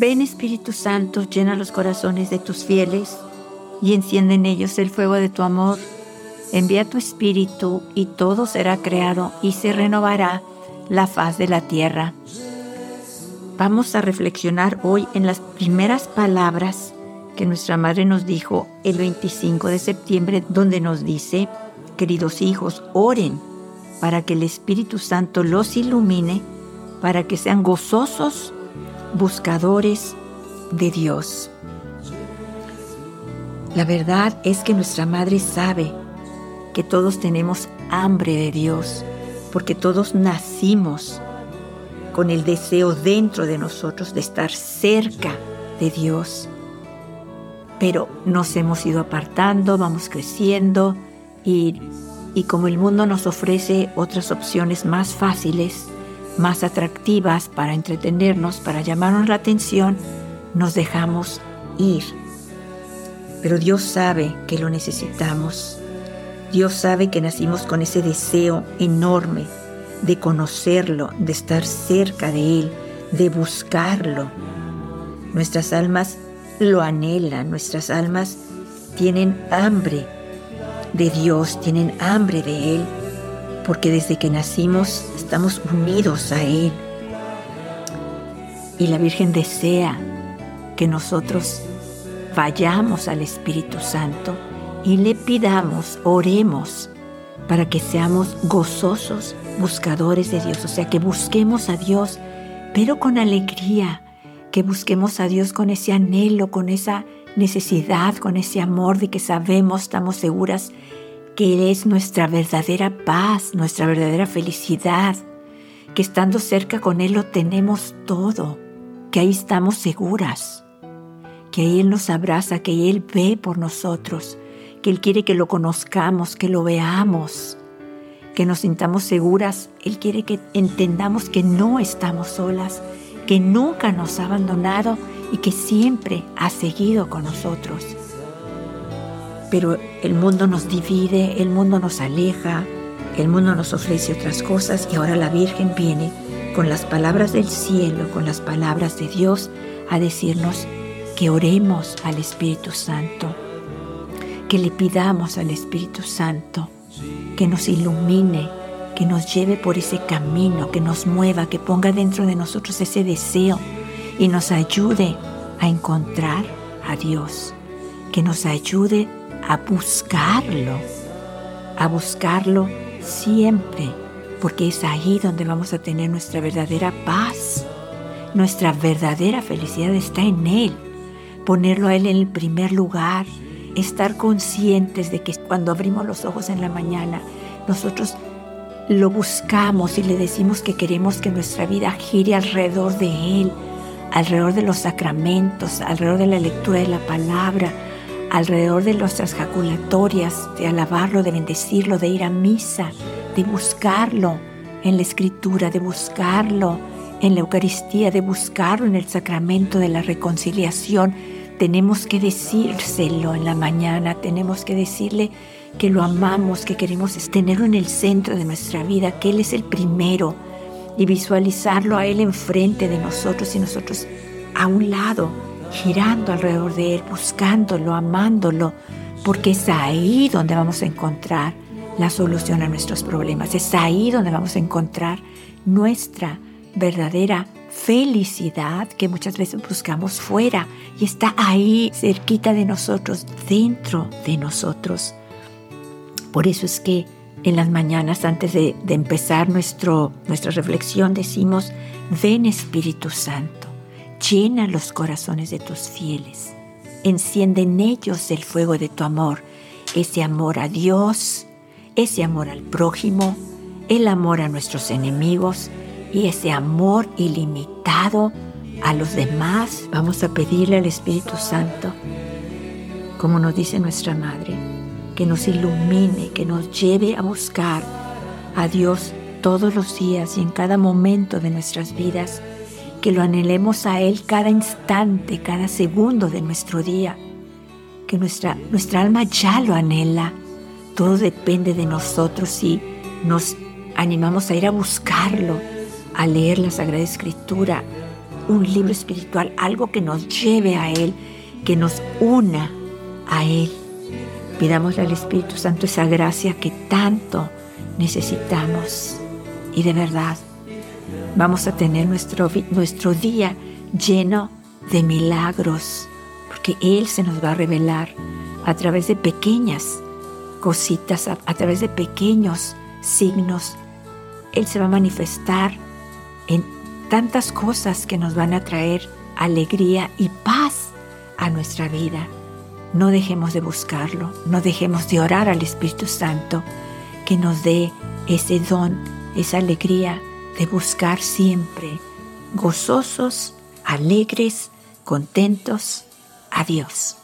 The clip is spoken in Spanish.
Ven Espíritu Santo, llena los corazones de tus fieles y enciende en ellos el fuego de tu amor. Envía tu Espíritu y todo será creado y se renovará la faz de la tierra. Vamos a reflexionar hoy en las primeras palabras que nuestra madre nos dijo el 25 de septiembre, donde nos dice, queridos hijos, oren para que el Espíritu Santo los ilumine, para que sean gozosos buscadores de Dios. La verdad es que nuestra Madre sabe que todos tenemos hambre de Dios, porque todos nacimos con el deseo dentro de nosotros de estar cerca de Dios. Pero nos hemos ido apartando, vamos creciendo y, y como el mundo nos ofrece otras opciones más fáciles, más atractivas para entretenernos, para llamarnos la atención, nos dejamos ir. Pero Dios sabe que lo necesitamos. Dios sabe que nacimos con ese deseo enorme de conocerlo, de estar cerca de Él, de buscarlo. Nuestras almas lo anhelan, nuestras almas tienen hambre de Dios, tienen hambre de Él porque desde que nacimos estamos unidos a Él. Y la Virgen desea que nosotros vayamos al Espíritu Santo y le pidamos, oremos, para que seamos gozosos buscadores de Dios, o sea, que busquemos a Dios, pero con alegría, que busquemos a Dios con ese anhelo, con esa necesidad, con ese amor de que sabemos, estamos seguras que Él es nuestra verdadera paz, nuestra verdadera felicidad, que estando cerca con Él lo tenemos todo, que ahí estamos seguras, que Él nos abraza, que Él ve por nosotros, que Él quiere que lo conozcamos, que lo veamos, que nos sintamos seguras. Él quiere que entendamos que no estamos solas, que nunca nos ha abandonado y que siempre ha seguido con nosotros pero el mundo nos divide, el mundo nos aleja, el mundo nos ofrece otras cosas y ahora la Virgen viene con las palabras del cielo, con las palabras de Dios, a decirnos que oremos al Espíritu Santo, que le pidamos al Espíritu Santo que nos ilumine, que nos lleve por ese camino, que nos mueva, que ponga dentro de nosotros ese deseo y nos ayude a encontrar a Dios, que nos ayude a buscarlo, a buscarlo siempre, porque es ahí donde vamos a tener nuestra verdadera paz. Nuestra verdadera felicidad está en Él. Ponerlo a Él en el primer lugar, estar conscientes de que cuando abrimos los ojos en la mañana, nosotros lo buscamos y le decimos que queremos que nuestra vida gire alrededor de Él, alrededor de los sacramentos, alrededor de la lectura de la palabra, alrededor de nuestras jaculatorias, de alabarlo, de bendecirlo, de ir a misa, de buscarlo en la escritura, de buscarlo en la Eucaristía, de buscarlo en el sacramento de la reconciliación. Tenemos que decírselo en la mañana, tenemos que decirle que lo amamos, que queremos tenerlo en el centro de nuestra vida, que Él es el primero y visualizarlo a Él enfrente de nosotros y nosotros a un lado girando alrededor de Él, buscándolo, amándolo, porque es ahí donde vamos a encontrar la solución a nuestros problemas, es ahí donde vamos a encontrar nuestra verdadera felicidad que muchas veces buscamos fuera y está ahí cerquita de nosotros, dentro de nosotros. Por eso es que en las mañanas antes de, empezar nuestro, nuestra reflexión decimos, ven Espíritu Santo llena los corazones de tus fieles. Enciende en ellos el fuego de tu amor, ese amor a Dios, ese amor al prójimo, el amor a nuestros enemigos y ese amor ilimitado a los demás. Vamos a pedirle al Espíritu Santo, como nos dice nuestra Madre, que nos ilumine, que nos lleve a buscar a Dios todos los días y en cada momento de nuestras vidas que lo anhelemos a Él cada instante, cada segundo de nuestro día, que nuestra, nuestra alma ya lo anhela. Todo depende de nosotros si nos animamos a ir a buscarlo, a leer la Sagrada Escritura un libro espiritual, algo que nos lleve a Él, que nos una a Él. Pidámosle al Espíritu Santo esa gracia que tanto necesitamos. Y de verdad, vamos a tener nuestro, nuestro día lleno de milagros, porque Él se nos va a revelar a través de pequeñas cositas, a, a través de pequeños signos. Él se va a manifestar en tantas cosas que nos van a traer alegría y paz a nuestra vida. No dejemos de buscarlo, no dejemos de orar al Espíritu Santo que nos dé ese don, esa alegría de buscar siempre, gozosos, alegres, contentos a Dios.